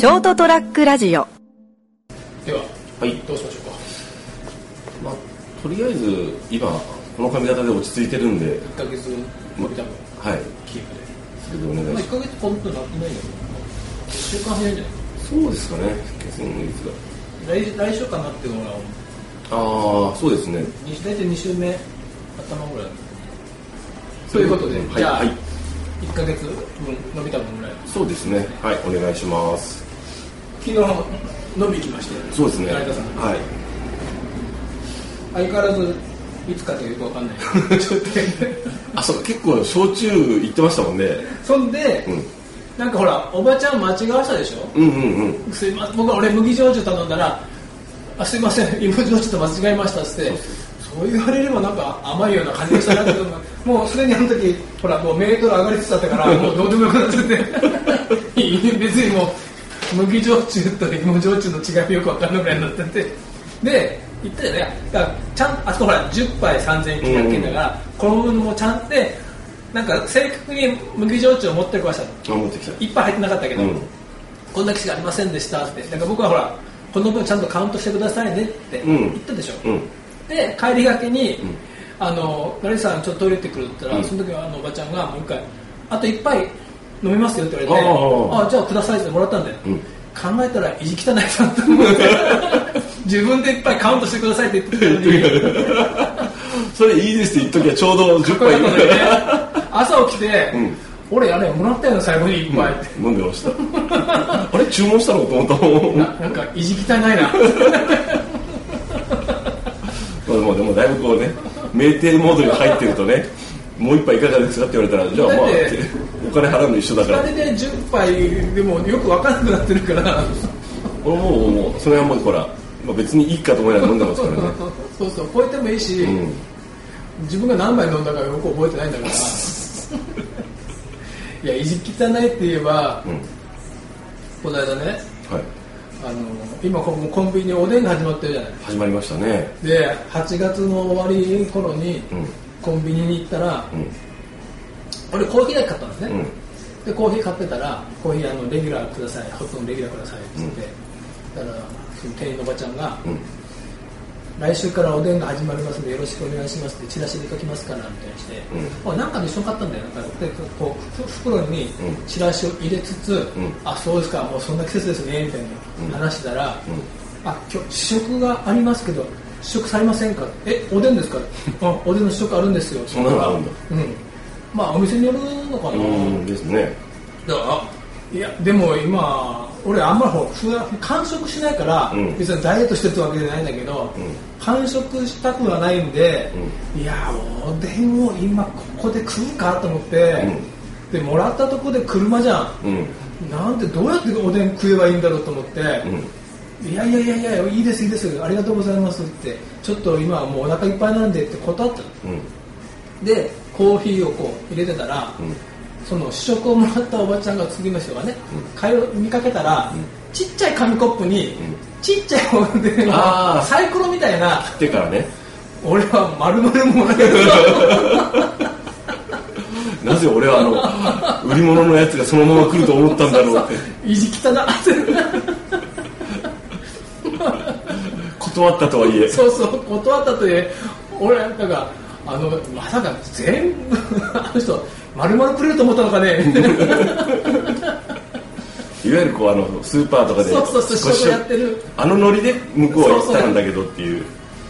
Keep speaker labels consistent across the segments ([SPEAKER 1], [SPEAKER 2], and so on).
[SPEAKER 1] ショートトラックラジオ。
[SPEAKER 2] では
[SPEAKER 3] はい、
[SPEAKER 2] どうしましょうか。
[SPEAKER 3] まあ、とりあえず今この髪型で落ち着いてるんで。
[SPEAKER 2] 1ヶ月伸びた分
[SPEAKER 3] はい。
[SPEAKER 2] キープで。
[SPEAKER 3] それでお願
[SPEAKER 2] まあ1
[SPEAKER 3] いしま
[SPEAKER 2] ヶ月ポンとなってないよ1週間早いんじゃない？
[SPEAKER 3] すそうですかね。
[SPEAKER 2] 来来週かなっていうのが。
[SPEAKER 3] ああそうですね。
[SPEAKER 2] 大体2週目頭ぐらい。ということで、
[SPEAKER 3] はい
[SPEAKER 2] じゃあ、
[SPEAKER 3] はい
[SPEAKER 2] 1ヶ月分伸びた分ぐらい。
[SPEAKER 3] そうですね。はいお願いします
[SPEAKER 2] 昨日伸びきまして
[SPEAKER 3] そうですね。
[SPEAKER 2] 成田さん。
[SPEAKER 3] はい。
[SPEAKER 2] 相変わらずいつかというかわかんない。
[SPEAKER 3] あそうか。結構焼酎行ってましたもんね。
[SPEAKER 2] そんで、
[SPEAKER 3] うん。
[SPEAKER 2] なんかほらおばちゃん間違わしたでしょ？
[SPEAKER 3] うんうんうん。
[SPEAKER 2] すいません。僕は俺麦焼酎頼んだらあすいません。芋焼酎と間違えましたっつってそう言われればなんか甘いような感じがしたなけど もうすでにあの時ほらもうメートル上がりつつあったからもうどうでもよくなっちゃって。別にもう麦焼酎と芋焼酎の違いがよく分かんないぐらいになってて。で言ったじゃないだからちゃんあそこほら10杯3900円だから、この分もちゃんでなんか正確に麦焼酎を持ってこました
[SPEAKER 3] あ持ってきた。
[SPEAKER 2] いっぱい入ってなかったけど、
[SPEAKER 3] うん。
[SPEAKER 2] こんな記事がありませんでしたって。だから僕はほらこの分ちゃんとカウントしてくださいねって
[SPEAKER 3] うん。
[SPEAKER 2] 言ったでしょ、
[SPEAKER 3] うん。
[SPEAKER 2] で帰りがけに、
[SPEAKER 3] ん。
[SPEAKER 2] あのガリさんちょっとトイレ行ってくるって言ったら、
[SPEAKER 3] うん。
[SPEAKER 2] その時はあのおばちゃんがもう一回あと一杯飲みますよって言われて
[SPEAKER 3] あ
[SPEAKER 2] じゃあくださいってもらったんだよ、
[SPEAKER 3] うん。
[SPEAKER 2] 考えたら意地汚いなと思って。自分でいっぱいカウントしてくださいって言ってたのに。
[SPEAKER 3] それいいですって言っときゃちょうど10杯。
[SPEAKER 2] ね。朝起きて、
[SPEAKER 3] うん。
[SPEAKER 2] 俺あれもらったよ最後にいっぱい。って、
[SPEAKER 3] 飲んでました。あれ注文したのと思った
[SPEAKER 2] ななんか意地汚いな。
[SPEAKER 3] まあでもだいぶこうね酩酊モードに入ってるとねもう一杯いかがですかって言われたらじゃあまあお金払うの一緒だから。
[SPEAKER 2] あれで10杯でもよく分からなくなってるから。
[SPEAKER 3] 俺もうもうそれはもうほら、まあ、別にいいかと思いながら飲んでますからね
[SPEAKER 2] そうそう覚えてもいいし、
[SPEAKER 3] うん
[SPEAKER 2] 自分が何杯飲んだかよく覚えてないんだからいや意地汚いって言えば、
[SPEAKER 3] うん
[SPEAKER 2] この間ね
[SPEAKER 3] はい
[SPEAKER 2] あの今ここコンビニにおでんが始まってるじゃない
[SPEAKER 3] 始まりましたね
[SPEAKER 2] で8月の終わり頃に、
[SPEAKER 3] うん
[SPEAKER 2] コンビニに行ったら、
[SPEAKER 3] うん。
[SPEAKER 2] 俺コーヒーだけ買ったんですね、
[SPEAKER 3] うん。
[SPEAKER 2] でコーヒー買ってたらコーヒーあのレギュラーくださいホットのレギュラーくださいって言って、だからその店員のおばちゃんが、
[SPEAKER 3] うん。
[SPEAKER 2] 来週からおでんが始まりますのでよろしくお願いしますってチラシで書きますからみたいにして、
[SPEAKER 3] う
[SPEAKER 2] あなんかで一緒に買ったんだよ。なんかでこうふ袋に
[SPEAKER 3] うん。
[SPEAKER 2] チラシを入れつつ、
[SPEAKER 3] ん。
[SPEAKER 2] あそうですかもうそんな季節ですねみたいな話したら、
[SPEAKER 3] うん。
[SPEAKER 2] あ今日試食がありますけど試食されませんか？えおでんですか？あおでんの試食あるんですよ。
[SPEAKER 3] そんなのあるんだ。
[SPEAKER 2] うん。まあお店によるのかな、
[SPEAKER 3] うんですね。
[SPEAKER 2] だからあいやでも今俺あんまり普段完食しないから、
[SPEAKER 3] うん。
[SPEAKER 2] 別にダイエットしてるわけじゃないんだけど、
[SPEAKER 3] うん。
[SPEAKER 2] 完食したくはないんで、いやおでんを今ここで食うかと思って、でもらったとこで車じゃん。
[SPEAKER 3] うん。
[SPEAKER 2] なんでどうやっておでん食えばいいんだろうと思って、
[SPEAKER 3] うん
[SPEAKER 2] いやいやいやいやいいですいいです。ありがとうございますって。ちょっと今はもうお腹いっぱいなんでって断ったの。
[SPEAKER 3] うん。
[SPEAKER 2] でコーヒーをこう入れてたら、
[SPEAKER 3] うん。
[SPEAKER 2] その試食をもらったおばちゃんが次の人がね、帰る見かけたら、ちっちゃい紙コップに、ちっちゃいおでんを
[SPEAKER 3] あー。
[SPEAKER 2] サイコロみたいな
[SPEAKER 3] でからね。
[SPEAKER 2] 俺は丸々もらえる。
[SPEAKER 3] なぜ俺はあの売り物のやつがそのまま来ると思ったんだろうって。
[SPEAKER 2] 意地汚な
[SPEAKER 3] 断ったとはいえ。
[SPEAKER 2] そうそう断ったという俺なんかあのまさか全部 あの人丸々くれると思ったのかね。
[SPEAKER 3] いわゆるこうあのスーパーとかで
[SPEAKER 2] そうそうそう
[SPEAKER 3] 少し
[SPEAKER 2] 試食やってる。
[SPEAKER 3] あのノリで向こうは言ったんだけどっていう。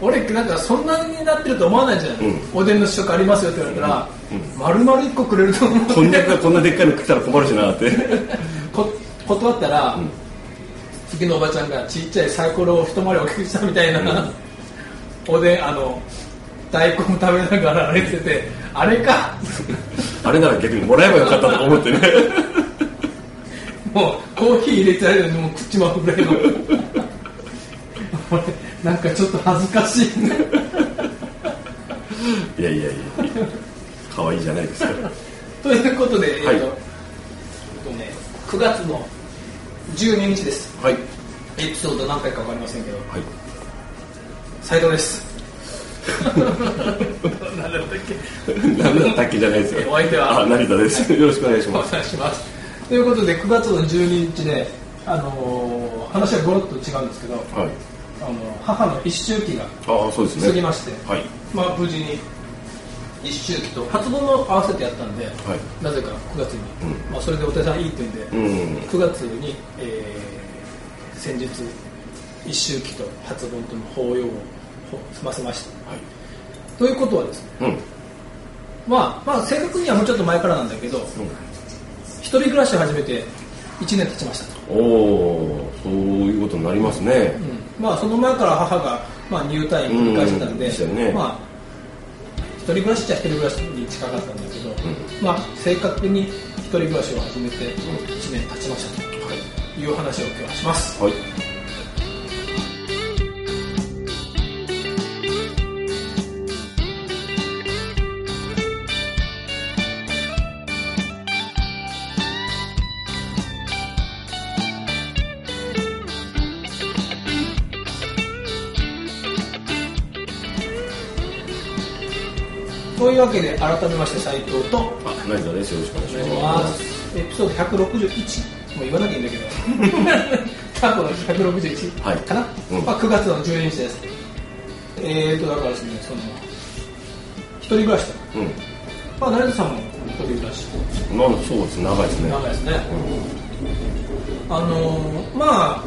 [SPEAKER 2] 俺なんかそんなになってると思わないじゃん、
[SPEAKER 3] うん。
[SPEAKER 2] おでんの試食ありますよって言われたら、丸々1個くれると思う。
[SPEAKER 3] こんにゃくがこんなでっかいの食ったら困るしなって。
[SPEAKER 2] こ断ったら、次のおばちゃんがちっちゃいサイコロを一回り大きくしたみたいな、おでんあの大根食べながらあれっててあれか？
[SPEAKER 3] あれなら逆にもらえばよかったとか思ってね。
[SPEAKER 2] もうコーヒー入れてあるのにもう口まぐらいの俺なんかちょっと恥ずかしい
[SPEAKER 3] いやいやいや可愛いじゃないですか
[SPEAKER 2] ということで、えっと
[SPEAKER 3] はい。
[SPEAKER 2] えっとね、9月の12日です。
[SPEAKER 3] はい。
[SPEAKER 2] エピソード何回か分かりませんけど。
[SPEAKER 3] はい。
[SPEAKER 2] 斉藤です。何だったっけ？
[SPEAKER 3] 何だったっけじゃないですよ。
[SPEAKER 2] お相手は？
[SPEAKER 3] あ成田です。よろしくお願いし
[SPEAKER 2] お
[SPEAKER 3] ます。
[SPEAKER 2] 願いします。ということで9月の12日ねあのー話はごろっと違うんですけど、
[SPEAKER 3] はい。
[SPEAKER 2] あの母の一周期が
[SPEAKER 3] ああそうですね。
[SPEAKER 2] 過ぎまして、
[SPEAKER 3] はい。
[SPEAKER 2] まあ、無事に一周期と初盆も合わせてやったんで、
[SPEAKER 3] はい。
[SPEAKER 2] なぜか9月に、
[SPEAKER 3] うん。
[SPEAKER 2] まあ、それでお手さんいいって言うんで、
[SPEAKER 3] うん。
[SPEAKER 2] 9月に、えー先日一周期と初盆との法要を済ませました。
[SPEAKER 3] はい。
[SPEAKER 2] ということはですね
[SPEAKER 3] うん。
[SPEAKER 2] まあまあ正確にはもうちょっと前からなんだけど一人暮らしを始めて1年経ちました。と、
[SPEAKER 3] おおそういうことになりますね。
[SPEAKER 2] うん。まあその前から母が、まあ、入退院繰り返してたんで、
[SPEAKER 3] うん。ね。
[SPEAKER 2] まあ一人暮らしっちゃ一人暮らしに近かったんだけど、まあ正確に一人暮らしを始めて1年経ちましたと
[SPEAKER 3] はい
[SPEAKER 2] いう話を今日はします。
[SPEAKER 3] はい
[SPEAKER 2] というわけで改めまして斉藤と
[SPEAKER 3] あ成田です。よろしくお願いしま
[SPEAKER 2] ます。エピソード161もう言わなきゃいいんだけど過去の161
[SPEAKER 3] はい。
[SPEAKER 2] かな、
[SPEAKER 3] うん。
[SPEAKER 2] まあ、9月の12日です。えーとだからですねその一人暮らしと。
[SPEAKER 3] うん。
[SPEAKER 2] まあ成田さんも一人暮らし
[SPEAKER 3] まあそうです。長いですね。
[SPEAKER 2] 長いですね、あのーまあ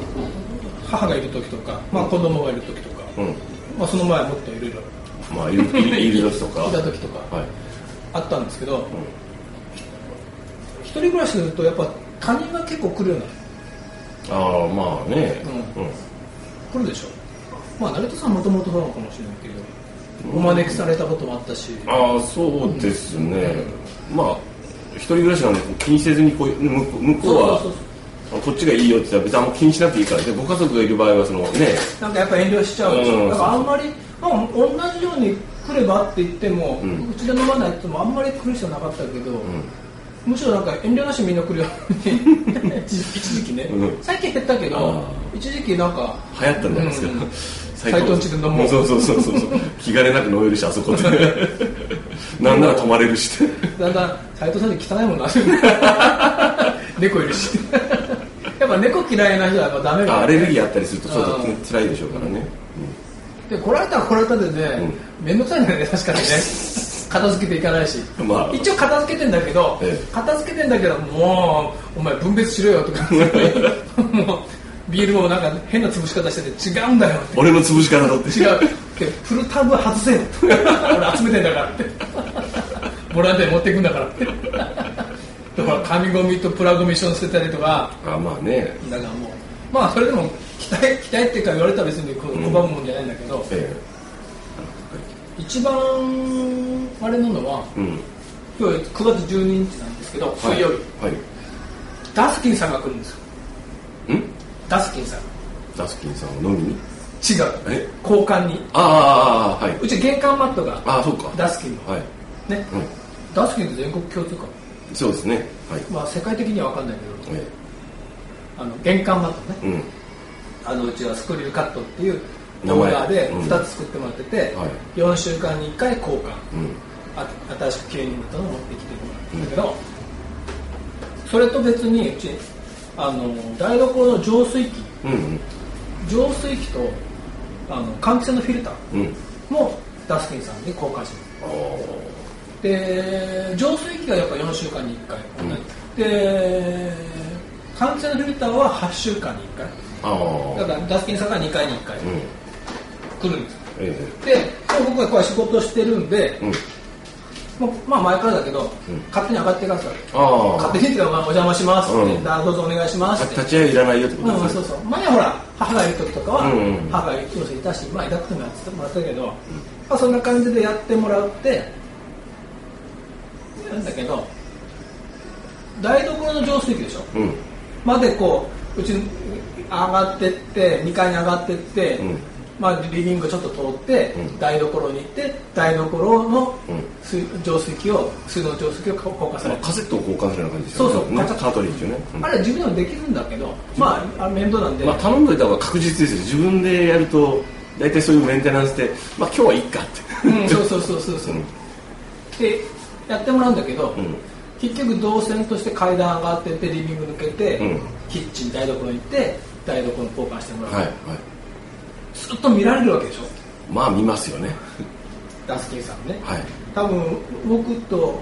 [SPEAKER 2] 母がいる時とか、まあ、子供がいる時とか、
[SPEAKER 3] うん。
[SPEAKER 2] まあ、その前はもっといろいろ
[SPEAKER 3] まあいる時とか。
[SPEAKER 2] いた時とか。
[SPEAKER 3] はい。
[SPEAKER 2] あったんですけど、一人暮らしするとやっぱ他人が結構来るようになる。
[SPEAKER 3] ああまあね。
[SPEAKER 2] う
[SPEAKER 3] うん。
[SPEAKER 2] 来るでしょ。まあ成田さんもともとそうなのかもしれないけどお招きされたこともあったし。
[SPEAKER 3] ああそうですね。まあ一人暮らしなんで気にせずにこう向こう向こうは
[SPEAKER 2] そうそう
[SPEAKER 3] こっちがいいよって言ったら別にあんま気にしなくていいからでご家族がいる場合はそのね。
[SPEAKER 2] なんかやっぱ遠慮しちゃう
[SPEAKER 3] うん。
[SPEAKER 2] だからあんまり、まあ、同じように来ればって言っても、
[SPEAKER 3] う
[SPEAKER 2] うんちで飲まないってもあんまり来る人なかったけど、むしろなんか遠慮なしみんな来るように一一時期ね、
[SPEAKER 3] うん。
[SPEAKER 2] 最近減ったけど
[SPEAKER 3] あ
[SPEAKER 2] 一時期なんか
[SPEAKER 3] 流行ったんじゃないですか？
[SPEAKER 2] うん。
[SPEAKER 3] 斎
[SPEAKER 2] 斎藤んちで飲もう。
[SPEAKER 3] そうそうそうそうそう。気兼ねなく飲めるしあそこで なんなら泊まれるし。
[SPEAKER 2] だんだん斎藤さんに汚いもんな 猫いるし。やっぱ猫嫌いな人はやっぱダメだ
[SPEAKER 3] あアレルギーあったりするとちょっと
[SPEAKER 2] うん。
[SPEAKER 3] 辛いでしょうからね
[SPEAKER 2] で来られたら来られたでね面倒、くさいんだよね確かにね。片付けていかないし、
[SPEAKER 3] まあ。
[SPEAKER 2] 一応片付けてんだけど、
[SPEAKER 3] ええ。
[SPEAKER 2] 片付けてんだけどもうお前分別しろよとか。もうビールもなんか変な潰し方してて違うんだよ
[SPEAKER 3] 俺の潰し方だって。
[SPEAKER 2] 違う。でフルタブは外せよ。俺集めてんだからって。ボランティアに持っていくんだからって。だから紙ゴミとプラゴミ一緒に捨てたりとか。
[SPEAKER 3] あまあね。
[SPEAKER 2] だからもう。まあそれでも 期待期待っていうか言われたら別に拒むもんじゃないんだけど、
[SPEAKER 3] え
[SPEAKER 2] 一番あれなのは
[SPEAKER 3] えうん。
[SPEAKER 2] 今日9月12日なんですけど水曜日、
[SPEAKER 3] はい。
[SPEAKER 2] ダスキンさんが来るんですよ。
[SPEAKER 3] ん？
[SPEAKER 2] ダスキンさん。
[SPEAKER 3] ダスキンさんを飲みに？
[SPEAKER 2] 違う。
[SPEAKER 3] え？
[SPEAKER 2] 交換に。
[SPEAKER 3] ああああはい。う
[SPEAKER 2] ち玄関マットが
[SPEAKER 3] ああそうか。
[SPEAKER 2] ダスキンの。
[SPEAKER 3] はい。
[SPEAKER 2] ね、
[SPEAKER 3] うん
[SPEAKER 2] ダスキンって全国共通か
[SPEAKER 3] そうですね。はい。
[SPEAKER 2] まあ世界的には分かんないけど。
[SPEAKER 3] え
[SPEAKER 2] あの玄関マットね。
[SPEAKER 3] えうん
[SPEAKER 2] あのうちはスクリルカットっていうオーダーで
[SPEAKER 3] うん
[SPEAKER 2] 2つ作ってもらってて、
[SPEAKER 3] はい。
[SPEAKER 2] 4週間に1回交換。
[SPEAKER 3] うん。
[SPEAKER 2] あ新しく9人だったのを持ってきてもらったんだけど、それと別にうちあの台所の浄水器。
[SPEAKER 3] うん
[SPEAKER 2] 浄水器とあの換気扇のフィルター
[SPEAKER 3] うん。うん
[SPEAKER 2] もダスキンさんに交換します
[SPEAKER 3] あ
[SPEAKER 2] で浄水器がやっぱ4週間に1回、
[SPEAKER 3] うん。
[SPEAKER 2] で換気扇のフィルターは8週間に1回だからダスキンさんが2回に1回。
[SPEAKER 3] うん。
[SPEAKER 2] 来るんですよ。
[SPEAKER 3] え
[SPEAKER 2] で僕がこう仕事してるんで
[SPEAKER 3] え、うん。
[SPEAKER 2] もうまあ前からだけど、
[SPEAKER 3] ん。
[SPEAKER 2] 勝手に上がってください勝手にっていうかまあお邪魔しますって、どうぞお願いしますって。
[SPEAKER 3] 立ち会いいらないよってこ
[SPEAKER 2] うん、
[SPEAKER 3] とですね。
[SPEAKER 2] そうそう。前はほら母がいる時とかは、
[SPEAKER 3] うんうん。
[SPEAKER 2] 母がいる人いたしまあいなくてもやってもらったけど、まあ、そんな感じでやってもらってなんだけど台所の浄水器でしょ。
[SPEAKER 3] うん。
[SPEAKER 2] までこううちに上がってって2階に上がってって、
[SPEAKER 3] うん。
[SPEAKER 2] まあ、リビングちょっと通って、
[SPEAKER 3] うん。
[SPEAKER 2] 台所に行って台所の
[SPEAKER 3] うん。
[SPEAKER 2] 水浄水器を水道浄水器を交換される、
[SPEAKER 3] まあカセットを交換するような感じですよね。ね
[SPEAKER 2] そうそう。カチャッ
[SPEAKER 3] カートリッジをね。うん。
[SPEAKER 2] あれ自分でもできるんだけどまあ面倒なんで、
[SPEAKER 3] まあ頼んどいた方が確実ですよ。自分でやると大体そういうメンテナンスでまあ今日はいいかって。
[SPEAKER 2] うん、そうそうそうそうそう、
[SPEAKER 3] うん。
[SPEAKER 2] でやってもらうんだけど、
[SPEAKER 3] うん。
[SPEAKER 2] 結局動線として階段上がってってリビング抜けて、
[SPEAKER 3] うん
[SPEAKER 2] キッチン台所行って台所の交換してもらう、
[SPEAKER 3] はいはい。
[SPEAKER 2] ずっと見られるわけでしょ？
[SPEAKER 3] まあ見ますよね。
[SPEAKER 2] ダスキンさんね。
[SPEAKER 3] はい。
[SPEAKER 2] 多分僕と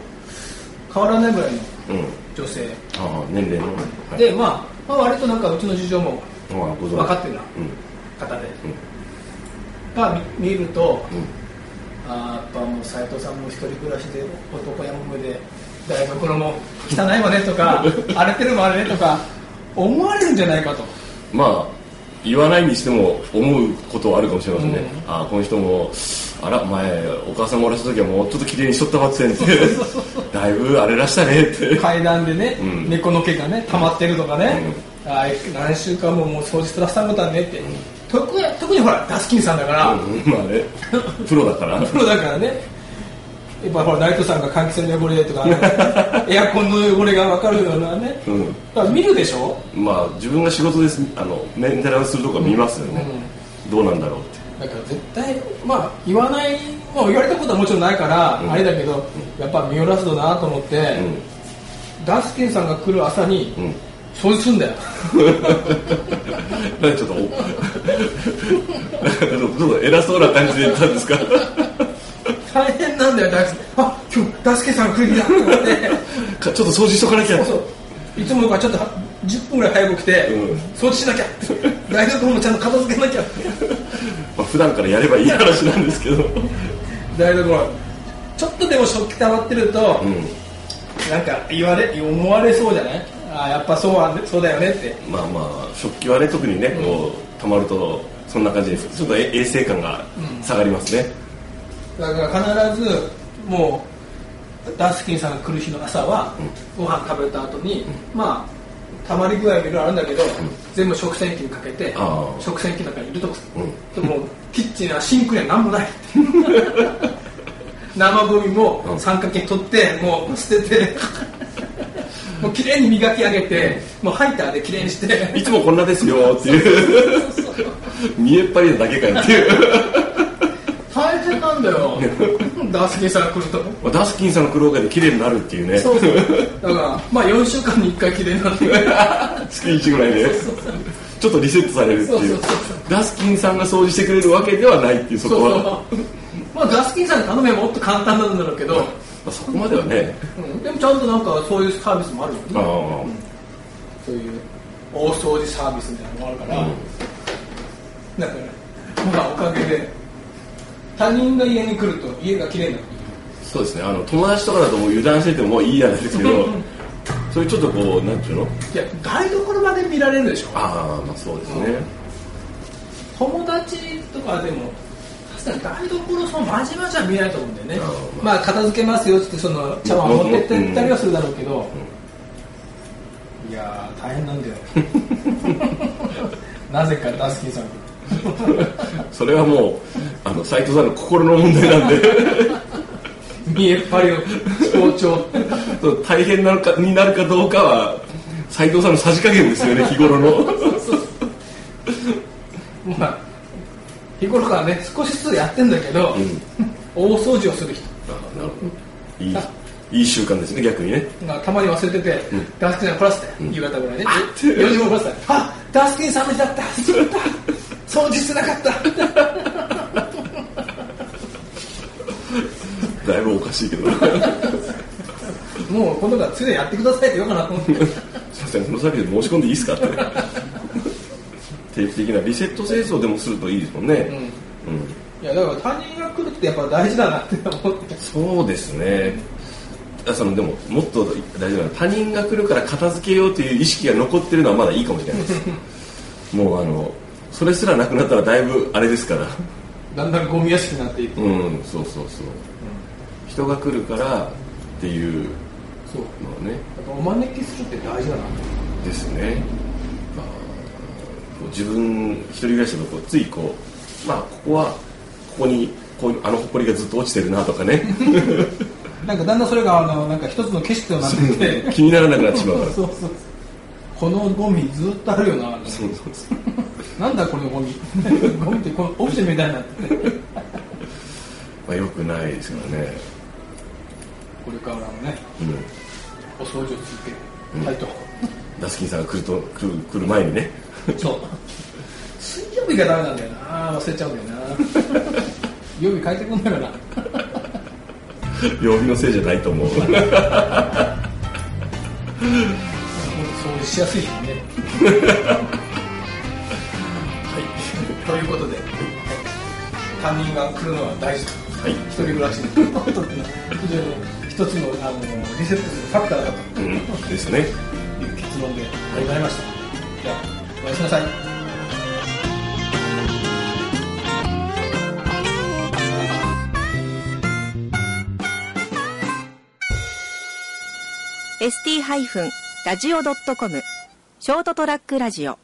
[SPEAKER 2] 変わらないぐらいの
[SPEAKER 3] うん。
[SPEAKER 2] 女性。
[SPEAKER 3] ああ年齢の、はい、
[SPEAKER 2] で、まあ、まあ割となんかうちの事情も分かってるな
[SPEAKER 3] うん。
[SPEAKER 2] 方で、
[SPEAKER 3] うん。
[SPEAKER 2] が見見ると、
[SPEAKER 3] うん。
[SPEAKER 2] あーやっぱもう斎藤さんも一人暮らしで男やもめで台所も汚いわねとか 荒れてるもんあれねとか思われるんじゃないかと。
[SPEAKER 3] まあ言わないにしても思うことはあるかもしれませんね、
[SPEAKER 2] う
[SPEAKER 3] ああこの人もあら前お母さんもらした時はもうちょっと綺麗にしとったばってんって だいぶあれらしたねって。
[SPEAKER 2] 階段でね、
[SPEAKER 3] うん。
[SPEAKER 2] 猫の毛がね溜まってるとかね、あー何週間ももう掃除してらっしゃることはねって、特に特にほらダスキンさんだから、
[SPEAKER 3] うん。まあね。プロだから。
[SPEAKER 2] プロだからねやっぱほらライトさんが換気扇の汚れとか、エアコンの汚れが分かるようなね、
[SPEAKER 3] うん。
[SPEAKER 2] だから見るでしょ？
[SPEAKER 3] まあ自分が仕事ですあのメンテナンスするとこは見ますよね、どうなんだろうって。
[SPEAKER 2] だから絶対まあ言わないもう言われたことはもちろんないから、
[SPEAKER 3] うん。
[SPEAKER 2] あれだけどやっぱ見下ろすだなと思って、ダスキンさんが来る朝に
[SPEAKER 3] うん。うん
[SPEAKER 2] 掃除すんだよ。
[SPEAKER 3] ちょっとお ちょっと偉そうな感じで言ったんですか？
[SPEAKER 2] 大変なんだよダスあ今日ダスキンさんが来る日だと思って。
[SPEAKER 3] かちょっと掃除しとかなきゃ。
[SPEAKER 2] そうそう。いつもからちょっとは10分ぐらい早く来て、
[SPEAKER 3] うん。
[SPEAKER 2] 掃除しなきゃ。台所もちゃんと片付けなきゃ。
[SPEAKER 3] まあ普段からやればいい話なんですけど。
[SPEAKER 2] 台所。ちょっとでも食器溜まってると、
[SPEAKER 3] うん。
[SPEAKER 2] なんか言われ思われそうじゃない？あやっぱそうはそうだよねって。
[SPEAKER 3] まあまあ食器はね特にねこう溜まるとそんな感じです。ちょっとえ衛生感が下がりますね、
[SPEAKER 2] だから必ずもうダスキンさんが来る日の朝は、ご飯食べた後に、まあたまり具合もいろいろあるんだけど、全部食洗機にかけて食洗機の中に入れとく、
[SPEAKER 3] う。ん。
[SPEAKER 2] でもキッチンはシンクには何もない。生ゴミも
[SPEAKER 3] うん。
[SPEAKER 2] 三角形に取ってもう捨ててもう綺麗に磨き上げて、もうハイターで綺麗にして。
[SPEAKER 3] いつもこんなですよっていう。見えっ張りなだけかよっていう。
[SPEAKER 2] 大変なんだよダスキンさんが来ると
[SPEAKER 3] ダスキンさんの苦労がで綺麗になるっていうね
[SPEAKER 2] そうそうだからまあ4週間に1回綺麗になって
[SPEAKER 3] 月1ぐらいでちょっとリセットされるっていう
[SPEAKER 2] そうそうそう
[SPEAKER 3] ダスキンさんが掃除してくれるわけではないっていうそ
[SPEAKER 2] う
[SPEAKER 3] こは
[SPEAKER 2] そうまあダスキンさんに頼めばもっと簡単なんだろうけど、
[SPEAKER 3] まあそこまではね
[SPEAKER 2] うんでもちゃんとなんかそういうサービスもあるよね
[SPEAKER 3] ああ
[SPEAKER 2] そういう大掃除サービスみたいなのがあるから、だからまあおかげで他人が家に来ると家が綺麗になる
[SPEAKER 3] そうですね。あの友達とかだともう油断しててもいいやなんですけど そういうちょっとこうなんていうの？
[SPEAKER 2] いや台所まで見られるでしょ。
[SPEAKER 3] ああまあそうですね。
[SPEAKER 2] 友達とかでも確かに台所そのまじまじは見ないと思うんだよね。
[SPEAKER 3] あー
[SPEAKER 2] まあ。片付けますよってその茶碗を持ってってったりはするだろうけど、いやー大変なんだよ。なぜかダスキンさん
[SPEAKER 3] それはもうあの斉藤さんの心の問題なんで。
[SPEAKER 2] 見えっ張りの象徴。
[SPEAKER 3] そう大変なのかになるかどうかは斉藤さんのさじ加減ですよね 日頃の。
[SPEAKER 2] まあ日頃からね少しずつやってんだけど、大掃除をする人。
[SPEAKER 3] あなるほど。いいいい習慣ですね逆にね。
[SPEAKER 2] がたまに忘れてて、ダスキンさん来らせて、夕方ぐらいね。
[SPEAKER 3] て。
[SPEAKER 2] 4時も来らせてあダスキンさんの日だったしまった掃除してなかった
[SPEAKER 3] だいぶおかしいけど。
[SPEAKER 2] もう今度から常にやってくださいって言おうかなと思って。
[SPEAKER 3] すいませんこのサービス申し込んでいいですかって。定期的なリセット清掃でもするといいですもんね、うん。
[SPEAKER 2] いやだから他人が来るってやっぱ大事だなって思って。
[SPEAKER 3] そうですね。あそのでももっと大事なのは他人が来るから片付けようという意識が残ってるのはまだいいかもしれないです。もうあのそれすらなくなったらだいぶあれですから。
[SPEAKER 2] だんだんゴミ屋敷になっていく、
[SPEAKER 3] うんそうそうそう、人が来るからっていう。
[SPEAKER 2] そう。
[SPEAKER 3] のはね。
[SPEAKER 2] お招きするって大事だな。
[SPEAKER 3] ですね、まあ、こう自分一人暮らしだとこうついこうまあここはここにこうあの埃がずっと落ちてるなとかね。
[SPEAKER 2] なんかだんだんそれがあのなんか一つの景色となってきて。
[SPEAKER 3] 気にならなくなってしまうから。
[SPEAKER 2] そうそう。そうこのゴミずっとあるよな。
[SPEAKER 3] そうそうそう。
[SPEAKER 2] なんだこのゴミ。ゴミってこのオブジェみたいになって。て
[SPEAKER 3] まあよくないですからね、
[SPEAKER 2] これからもね
[SPEAKER 3] うん、
[SPEAKER 2] お掃除を続けたいと、
[SPEAKER 3] ダスキンさんが来ると来る来る前にね。
[SPEAKER 2] そう。水曜日がダメなんだよな。忘れちゃうんだよな。曜日変えてくんないかな。
[SPEAKER 3] 曜日のせいじゃないと思う。
[SPEAKER 2] 掃除しやすいしね。はい。ということで他人が来るのは大事と
[SPEAKER 3] はい。
[SPEAKER 2] 一人暮らしのことっていうのは非常に一つのあのリセットするファクターだと
[SPEAKER 3] うん。ですね。
[SPEAKER 2] いう結論でございました、じゃあおやすみなさい。
[SPEAKER 1] ST-radio.com ショートトラックラジオ